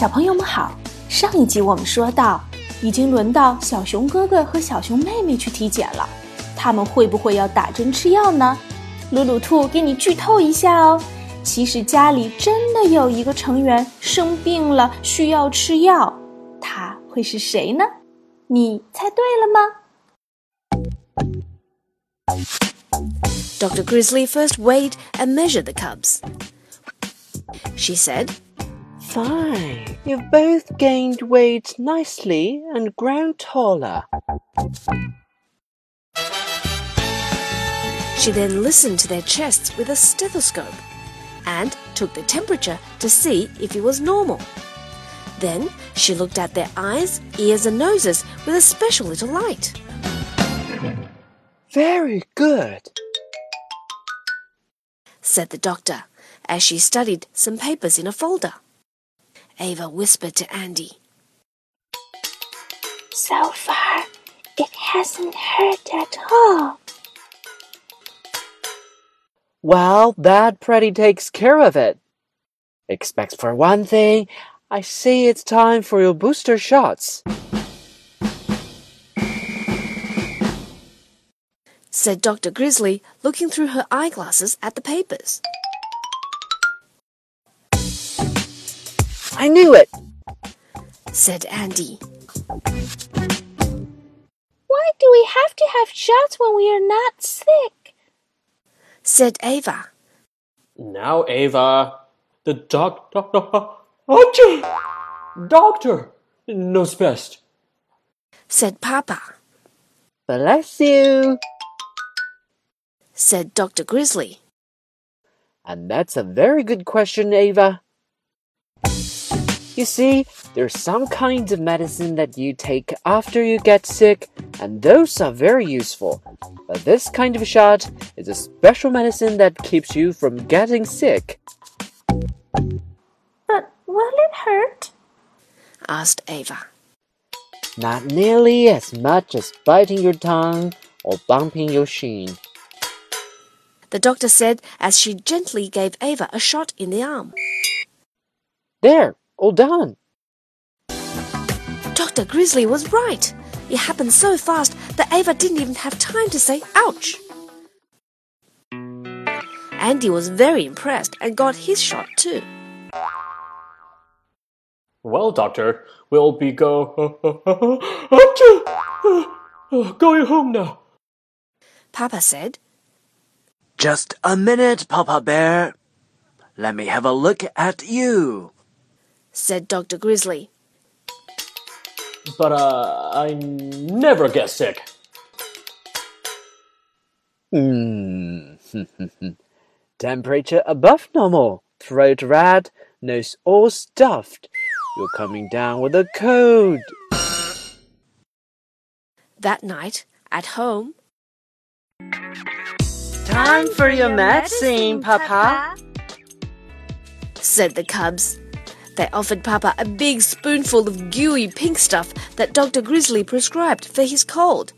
小朋友们好，上一集我们说到，已经轮到小熊哥哥和小熊妹妹去体检了，他们会不会要打针吃药呢？鲁鲁兔给你剧透一下哦，其实家里真的有一个成员生病了，需要吃药，他会是谁呢？你猜对了吗？Dr. Grizzly first weighed and measured the cubs. She said, Fine, you've both gained weight nicely and grown taller. She then listened to their chests with a stethoscope and took the temperature to see if it was normal. Then she looked at their eyes, ears, and noses with a special little light. Very good, said the doctor as she studied some papers in a folder. Ava whispered to Andy. So far, it hasn't hurt at all. Well, that pretty takes care of it. Except for one thing, I see it's time for your booster shots. Said Dr. Grizzly, looking through her eyeglasses at the papers. I knew it, said Andy. Why do we have to have shots when we are not sick? said Ava. Now, Ava, the doctor. Achoo! Doctor knows best, said Papa. Bless you, said Dr. Grizzly. And that's a very good question, Ava. You see, there's some kinds of medicine that you take after you get sick, and those are very useful. But this kind of shot is a special medicine that keeps you from getting sick. But will it hurt? asked Ava. Not nearly as much as biting your tongue or bumping your shin. The doctor said as she gently gave Ava a shot in the arm. There, all done. Dr. Grizzly was right. It happened so fast that Ava didn't even have time to say ouch. Andy was very impressed and got his shot too. Well, doctor, we'll be go going home now. Papa said. Just a minute, Papa Bear. Let me have a look at you, said Dr. Grizzly. But uh, I never get sick. Hmm. Temperature above normal, throat red, nose all stuffed. You're coming down with a cold. That night, at home. Time for your medicine, Papa, said the cubs. They offered Papa a big spoonful of gooey pink stuff that Dr. Grizzly prescribed for his cold.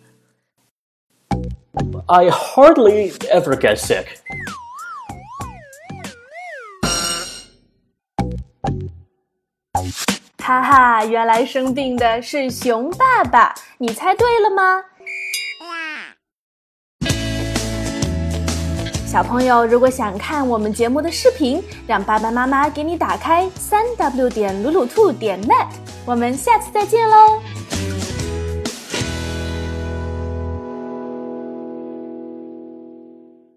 I hardly ever get sick. 哈哈，原来生病的是熊爸爸，你猜对了吗？ 小朋友，如果想看我们节目的视频，让爸爸妈妈给你打开三 w 点鲁鲁兔点 net，我们下次再见喽。